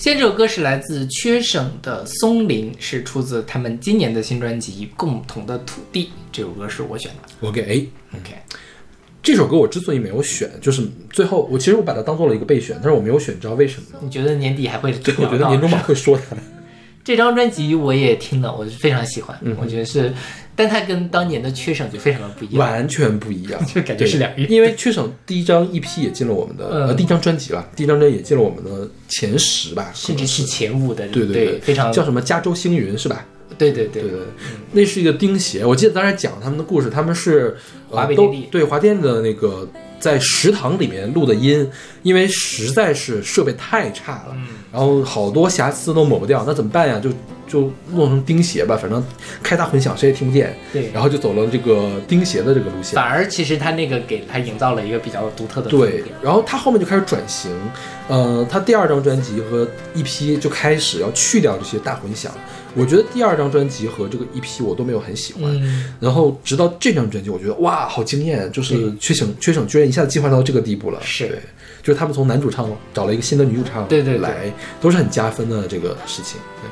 现在这首歌是来自缺省的松林，是出自他们今年的新专辑《共同的土地》。这首歌是我选的。我给 A。OK，这首歌我之所以没有选，就是最后我其实我把它当做了一个备选，但是我没有选，你知道为什么吗？你觉得年底还会对，我觉得年终榜会说它。这张专辑我也听了，我非常喜欢，嗯我觉得是，但它跟当年的缺省就非常的不一样。完全不一样，就感觉是两个因为缺省第一张 EP 也进了我们的、嗯。呃第一张专辑了，第一张专辑也进了我们的前十吧，甚至是。前五的，对对对，非常叫什么加州星云是吧？对对对。对对，那是一个钉鞋。我记得当时讲他们的故事，他们是呃华北电力。对华电的那个在食堂里面录的音，因为实在是设备太差了，嗯然后好多瑕疵都抹不掉，那怎么办呀？就就弄成钉鞋吧，反正开大混响谁也听不见。对然后就走了这个钉鞋的这个路线反。而其实他那个给他营造了一个比较独特的对，然后他后面就开始转型，呃，他第二张专辑和 EP 就开始要去掉这些大混响。我觉得第二张专辑和这个 EP 我都没有很喜欢，嗯，然后直到这张专辑，我觉得哇，好惊艳，就是缺省缺省居然一下子进化到这个地步了。是对，就是他们从男主唱找了一个新的女主唱，对对对来都是很加分的这个事情。对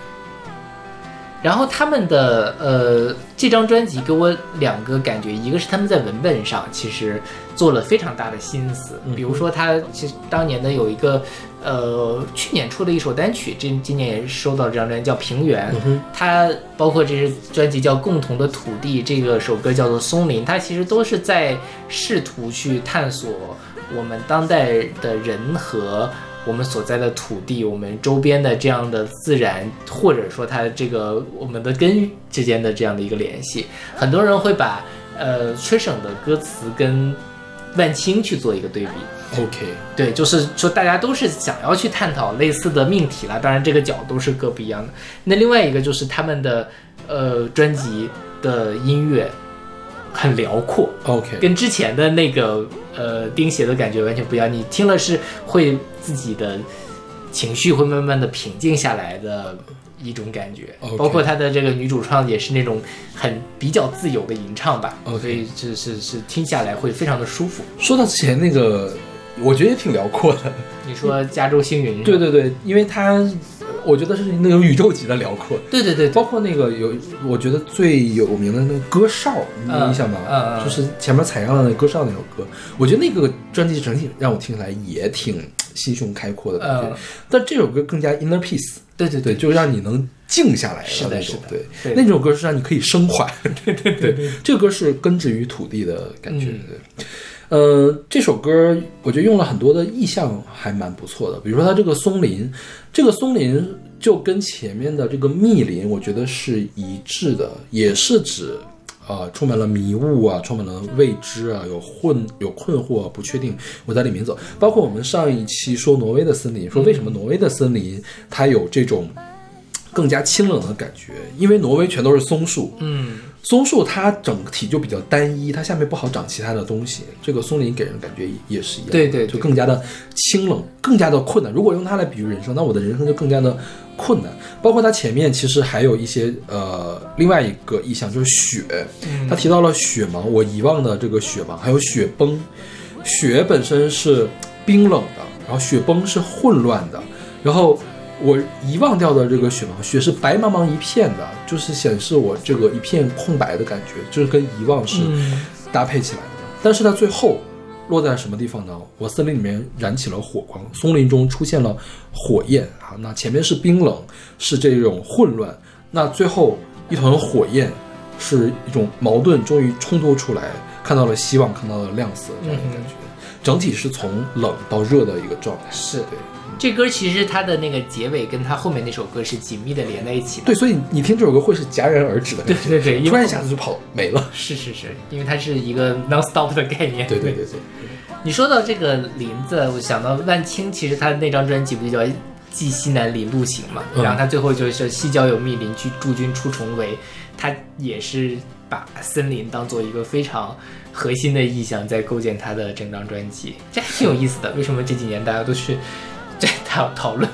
然后他们的呃这张专辑给我两个感觉，一个是他们在文本上其实做了非常大的心思，嗯比如说他其实当年的有一个呃去年出的一首单曲，今今年也收到这张专辑叫《平原》，嗯哼。它包括这支专辑叫《共同的土地》，这个首歌叫做《松林》，他其实都是在试图去探索我们当代的人和我们所在的土地，我们周边的这样的自然，或者说它这个我们的根之间的这样的一个联系。很多人会把呃吹省的歌词跟万青去做一个对比，，OK，对，就是说大家都是想要去探讨类似的命题啦，当然这个角度是各不一样的。那另外一个就是他们的呃专辑的音乐很辽阔，OK，跟之前的那个呃钉鞋的感觉完全不一样。你听了是会自己的情绪会慢慢的平静下来的一种感觉包括他的这个女主唱也是那种很比较自由的吟唱吧所以是是是听下来会非常的舒服。说到之前那个，我觉得也挺辽阔的。你说加州星云，对对对，因为它，我觉得是那种宇宙级的辽阔。对对对对包括那个有，我觉得最有名的那个歌哨，你有印象吗？就是前面采样的那歌哨那首歌，我觉得那个专辑整体让我听起来也挺心胸开阔的感觉。嗯但这首歌更加 inner peace，对对对，就让你能静下来是的是的。那种对，那种歌是让你可以升华。对 对对，这个歌是根植于土地的感觉。嗯对。呃，这首歌我觉得用了很多的意象，还蛮不错的。比如说它这个松林，这个松林就跟前面的这个密林，我觉得是一致的，也是指呃充满了迷雾啊，充满了未知啊，有混有困惑、啊、不确定，我在里面走。包括我们上一期说挪威的森林，说为什么挪威的森林它有这种更加清冷的感觉，因为挪威全都是松树，嗯，松树它整体就比较单一，它下面不好长其他的东西。这个松林给人感觉也是一样，对对对就更加的清冷，更加的困难。如果用它来比喻人生，那我的人生就更加的困难。包括它前面其实还有一些呃另外一个意象就是雪，嗯提到了雪盲，我遗忘的这个雪盲，还有雪崩。雪本身是冰冷的，然后雪崩是混乱的，然后我遗忘掉的这个雪盲，雪是白茫茫一片的，就是显示我这个一片空白的感觉，就是跟遗忘是嗯搭配起来的。但是它最后落在什么地方呢？我森林里面燃起了火光，松林中出现了火焰啊。那前面是冰冷，是这种混乱，那最后一团火焰是一种矛盾，终于冲突出来，看到了希望，看到了亮色，这样的感觉。整体是从冷到热的一个状态。是对这歌其实它的那个结尾跟它后面那首歌是紧密的连在一起的。对，所以你听这首歌会是戛然而止的感觉，对对对突然一下子就跑没了。是是是，因为它是一个 non-stop 的概念。对对对对，你说到这个林子，我想到万青，其实他那张专辑不就叫《寄西南林路行》嘛？嗯然后他最后就是西郊有密林，居驻军出重围，他也是把森林当做一个非常核心的意象，在构建他的整张专辑，这还挺有意思的。为什么这几年大家都去在讨讨论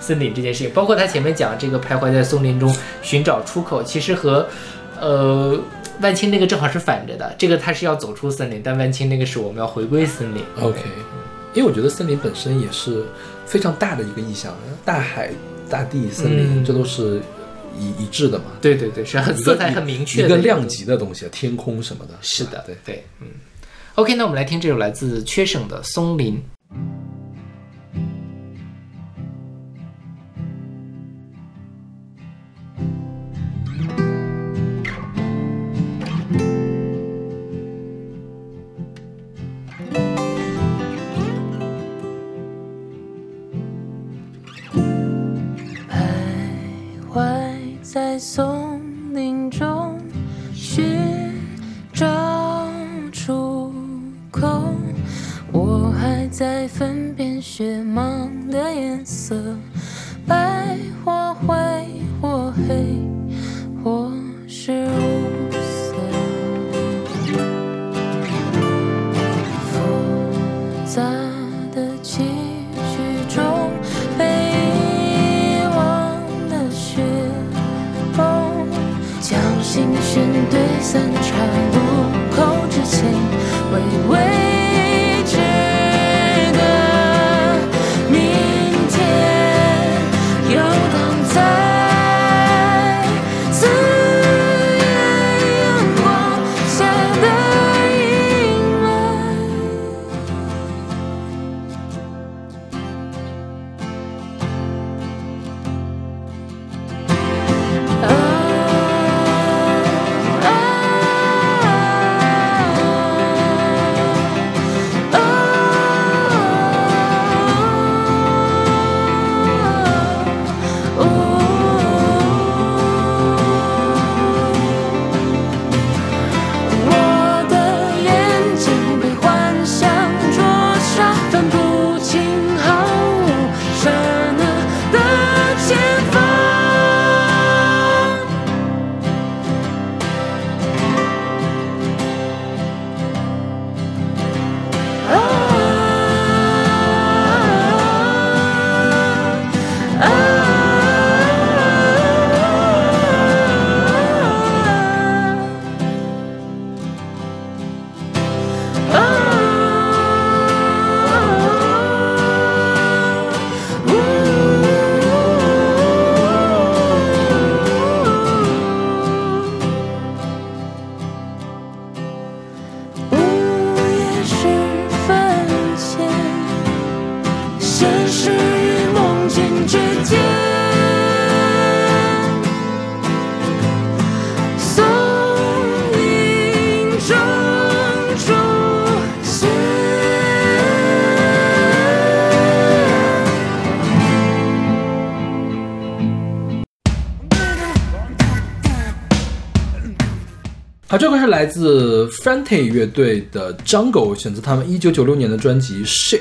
森林这件事情？包括他前面讲这个徘徊在松林中寻找出口，其实和呃。万青那个正好是反着的，这个他是要走出森林，但万青那个是我们要回归森林。OK，因为我觉得森林本身也是非常大的一个意象，大海、大地、森林，嗯这都是一一致的嘛。对对对，是很色彩很明确的一一个量级的东西，天空什么的。是的，对。对，嗯。OK，那我们来听这首来自缺省的《松林》。好，这个是来自 Frante 乐队的 Jungle，选择他们一九九六年的专辑 Ship。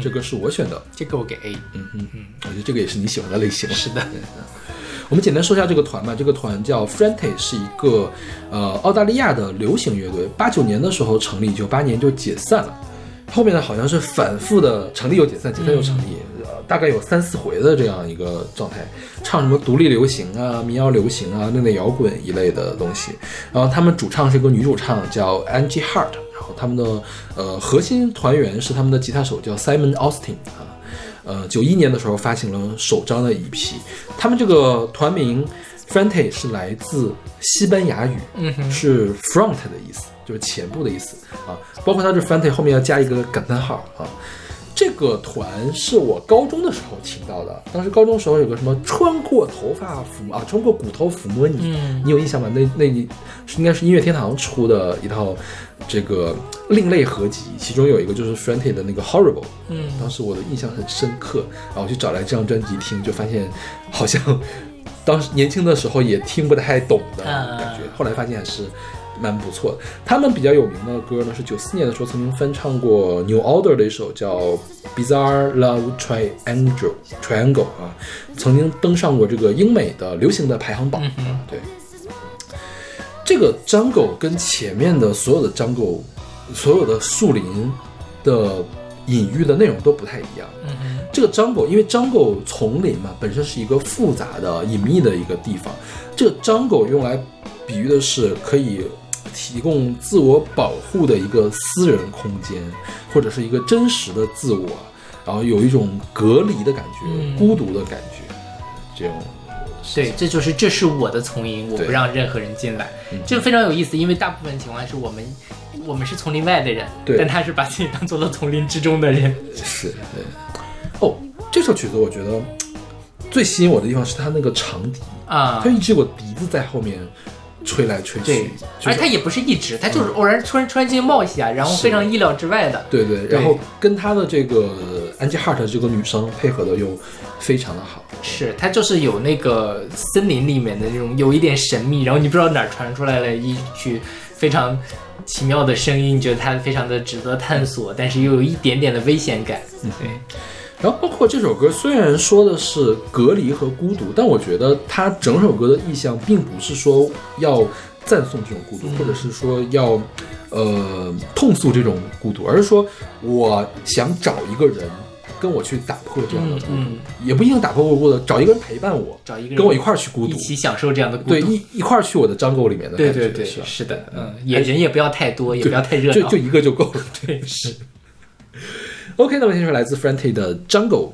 这个是我选的，这个我给 A。嗯嗯嗯，我觉得这个也是你喜欢的类型。是的，我们简单说一下这个团吧。这个团叫 Frente，是一个呃澳大利亚的流行乐队。八九年的时候成立，九八年就解散了。后面呢好像是反复的成立又解散，解散又成立，呃，大概有三四回的这样一个状态。唱什么独立流行啊、民谣流行啊、另类摇滚一类的东西。然后他们主唱是一个女主唱叫 Angie Hart，然后他们的呃核心团员是他们的吉他手叫 Simon Austin 啊。呃，九一年的时候发行了首张的 EP，他们这个团名 Frente 是来自西班牙语，是 front 的意思，就是前部的意思啊。包括它这 Frente 后面要加一个感叹号啊。这个团是我高中的时候听到的，当时高中时候有个什么穿过头发抚摸啊，穿过骨头抚摸你，嗯。你有印象吗？那那是应该是音乐天堂出的一套这个另类合集，其中有一个就是 Frente 的那个 Horrible，嗯。当时我的印象很深刻，然后我去找来这张专辑听，就发现好像 当时年轻的时候也听不太懂的啊感觉，后来发现是蛮不错的。他们比较有名的歌呢，是九四年的时候曾经翻唱过 New Order 的一首叫《Bizarre Love Triangle》Triangle 啊，曾经登上过这个英美的流行的排行榜。嗯对，这个 Jungle 跟前面的所有的 Jungle，所有的树林的隐喻的内容都不太一样。嗯哼，这个 jungle，因为 jungle 丛林嘛，本身是一个复杂的、隐秘的一个地方。这个 jungle 用来比喻的是可以提供自我保护的一个私人空间，或者是一个真实的自我，然后有一种隔离的感觉、嗯。孤独的感觉，这种。对，这就是这是我的丛林，我不让任何人进来。嗯，这个非常有意思，因为大部分情况是我们我们是丛林外的人，对。但他是把自己当做了丛林之中的人，是对。哦，这首曲子我觉得最吸引我的地方是它那个长笛，啊。它，一直有个笛子在后面吹来吹对去，，就是而他也不是一直，他就是偶然突然突然间冒一下，然后非常意料之外的，对对，然后跟他的这个 Angie Hart 这个女生配合的又非常的好。是他就是有那个森林里面的那种有一点神秘，然后你不知道哪儿传出来了一句非常奇妙的声音，你觉得它非常的值得探索，但是又有一点点的危险感，对。然后包括这首歌，虽然说的是隔离和孤独，但我觉得它整首歌的意向并不是说要赞颂这种孤独，或者是说要呃痛诉这种孤独，而是说我想找一个人跟我去打破这样的孤独，嗯也不一定打破孤独，找一个人陪伴我，找一个人跟我一块儿去孤独一，起享受这样的孤独。对一一块儿去我的 jungle 里面的感觉，对对对，是？是的，嗯，也人也不要太多，也不要太热闹，就就一个就够了。对是。OK，那么先说来自 Franty 的 Jungle。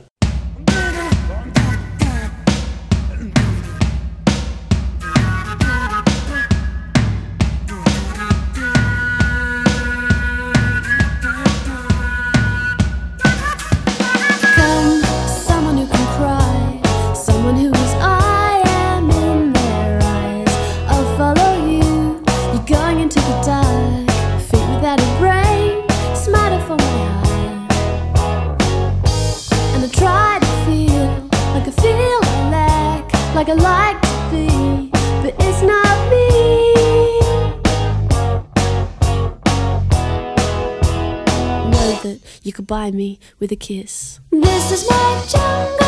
Me with a kiss. This is my jungle,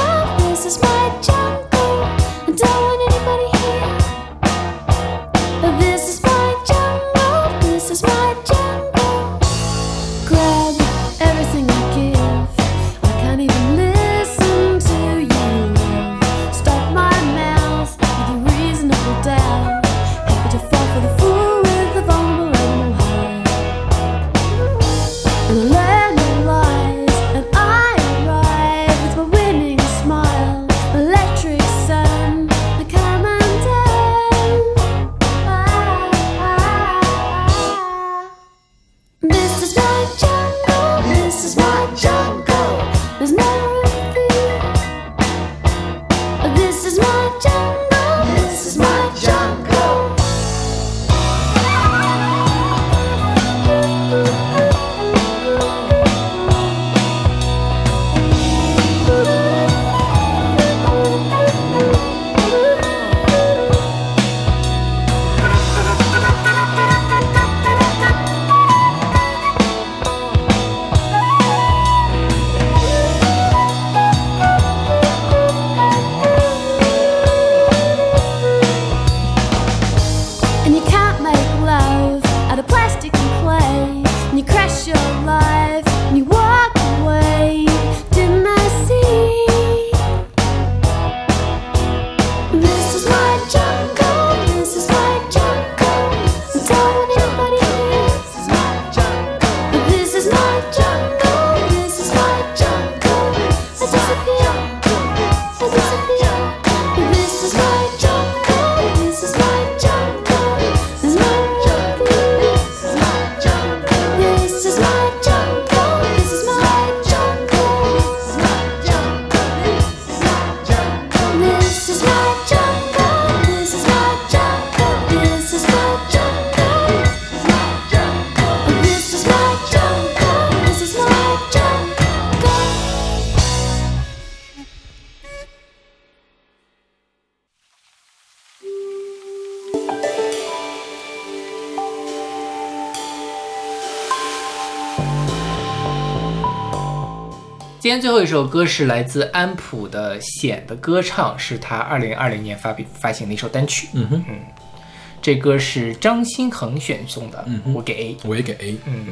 今天最后一首歌是来自安普的《显的歌唱》，是他二零二零年发表发行的一首单曲。嗯哼，这歌是张新恒选送的，嗯我给 A。我也给 A。嗯，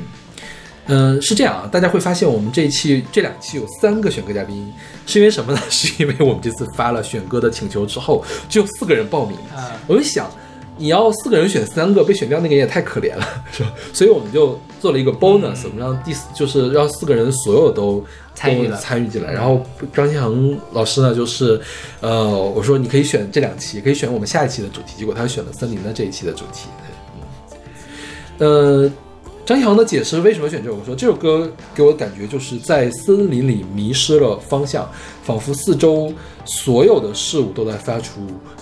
嗯，是这样啊，大家会发现我们这一期这两期有三个选歌嘉宾，是因为什么呢？是因为我们这次发了选歌的请求之后，只有四个人报名。啊我就想，你要四个人选三个，被选掉那个也太可怜了，是吧？所以我们就做了一个 bonus，、我们让第四就是让四个人所有都都参与了参与进来。然后张新恒老师呢，就是呃，我说你可以选这两期，可以选我们下一期的主题，结果他选了森林的这一期的主题。对嗯，呃，张一航的解释为什么选这首歌，说这首歌给我的感觉就是在森林里迷失了方向，仿佛四周所有的事物都在发出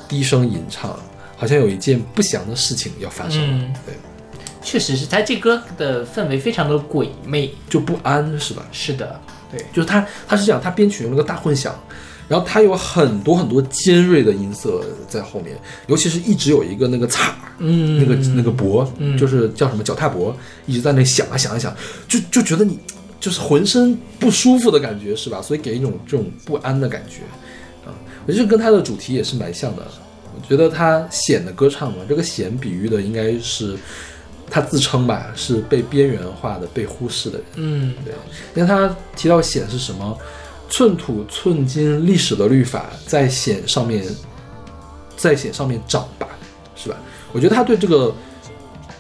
低声吟唱，好像有一件不祥的事情要发生。嗯对，确实是他这歌的氛围非常的鬼魅。就不安是吧？是的，对，就是他他是这样，他编曲用了个大混响，然后他有很多很多尖锐的音色在后面，尤其是一直有一个那个擦，嗯那个那个钹，嗯就是叫什么脚踏钹，一直在那响啊响啊响，就就觉得你就是浑身不舒服的感觉是吧？所以给一种这种不安的感觉啊，我觉得跟他的主题也是蛮像的。我觉得他显的歌唱嘛，这个显比喻的应该是他自称吧，是被边缘化的、被忽视的人。嗯，对，因为他提到显是什么，寸土寸金历史的律法在显上面，在显上面长吧，是吧？我觉得他对这个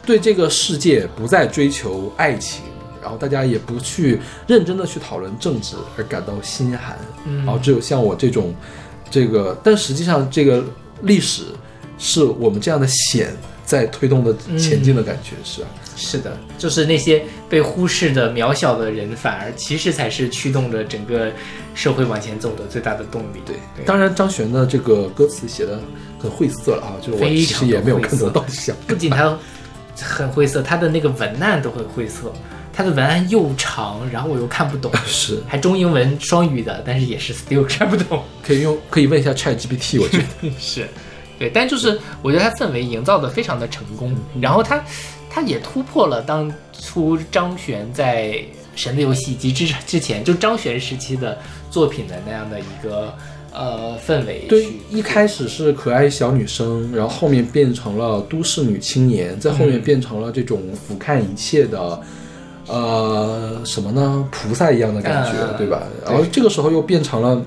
对这个世界不再追求爱情，然后大家也不去认真的去讨论政治而感到心寒，嗯然后只有像我这种这个，但实际上这个历史是我们这样的险在推动的前进的感觉，是吧？是的，就是那些被忽视的渺小的人，反而其实才是驱动着整个社会往前走的最大的动力。对，对，当然张悬的这个歌词写的很晦涩了啊，就是我非其实也没有看得到想 不仅他很晦涩，他的那个文案都很晦涩，它的文案又长，然后我又看不懂，是。还中英文双语的，但是也是 still 看不懂。可以用可以问一下 Chat GPT，我觉得。是，对，但就是我觉得它氛围营造的非常的成功，然后它它也突破了当初张悬在《神的游戏》以及之之前就张悬时期的作品的那样的一个呃氛围对，一开始是可爱小女生，然后后面变成了都市女青年，在后面嗯变成了这种俯瞰一切的。呃，什么呢？菩萨一样的感觉，嗯对吧？然后这个时候又变成了，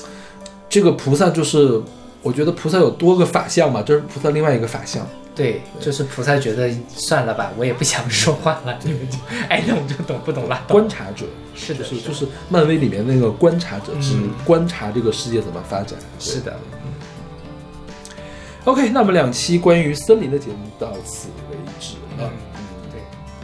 这个菩萨就是，我觉得菩萨有多个法相嘛，这是菩萨另外一个法相。对，就是菩萨觉得算了吧，我也不想说话了，你们就爱懂就懂，不懂拉倒。观察者，是的，是就是漫威里面那个观察者，是嗯观察这个世界怎么发展。对是的，OK，那么两期关于森林的节目到此为止了。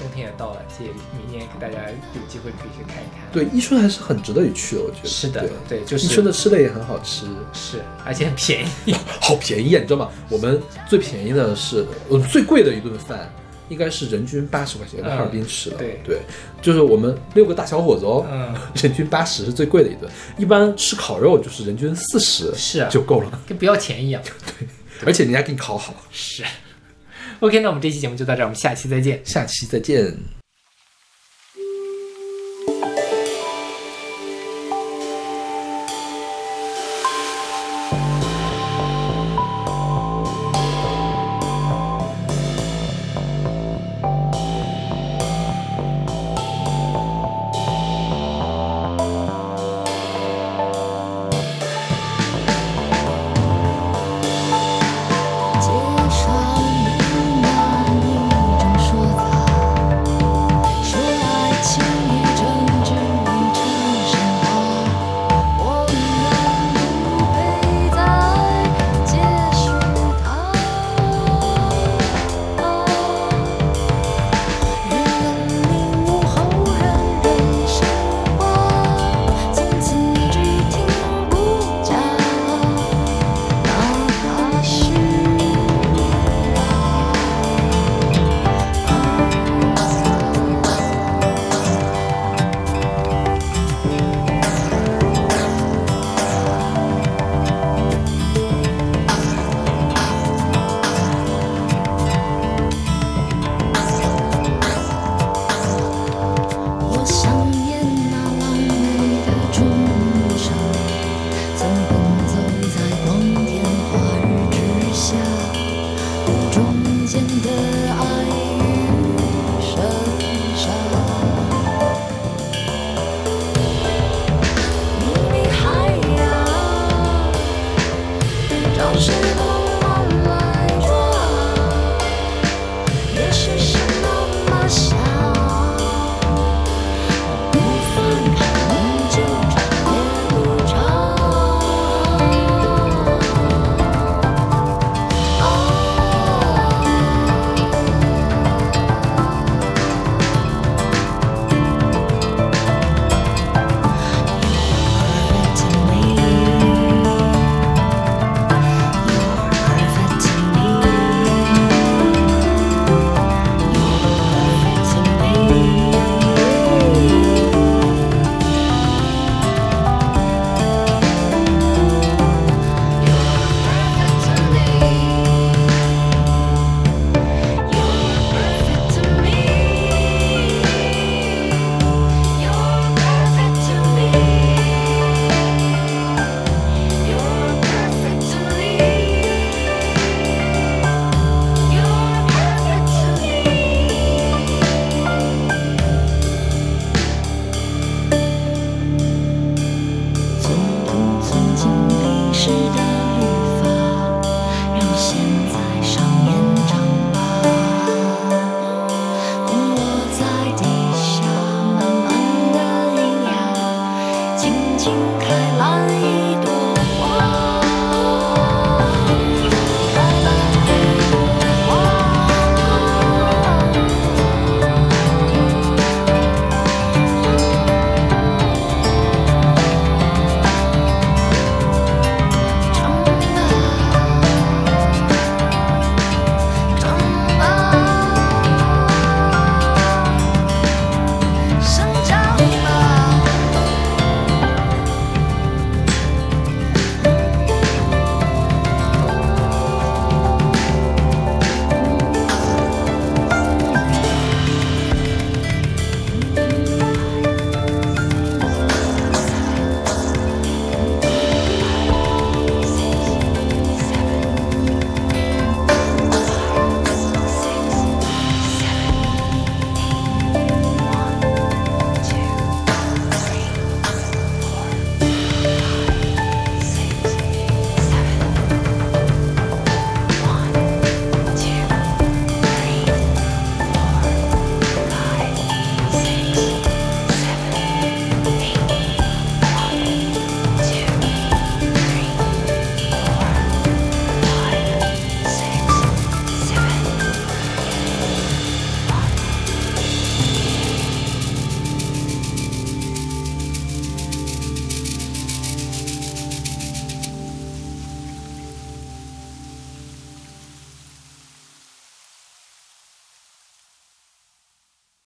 对，冬天也到了，所以明年给大家有机会可以去看一看。对，伊春还是很值得一去的，我觉得。是的对，对就是伊春的吃的也很好吃，是，而且很便宜。好便宜啊，你知道吗？我们最便宜的是，呃，最贵的一顿饭应该是人均八十块钱，在嗯哈尔滨吃的。对对，就是我们六个大小伙子哦，嗯，人均八十是最贵的一顿，一般吃烤肉就是人均四十是啊就够了，跟不要钱一样。对而且人家给你烤好。是。OK，那我们这期节目就到这儿，我们下期再见。下期再见。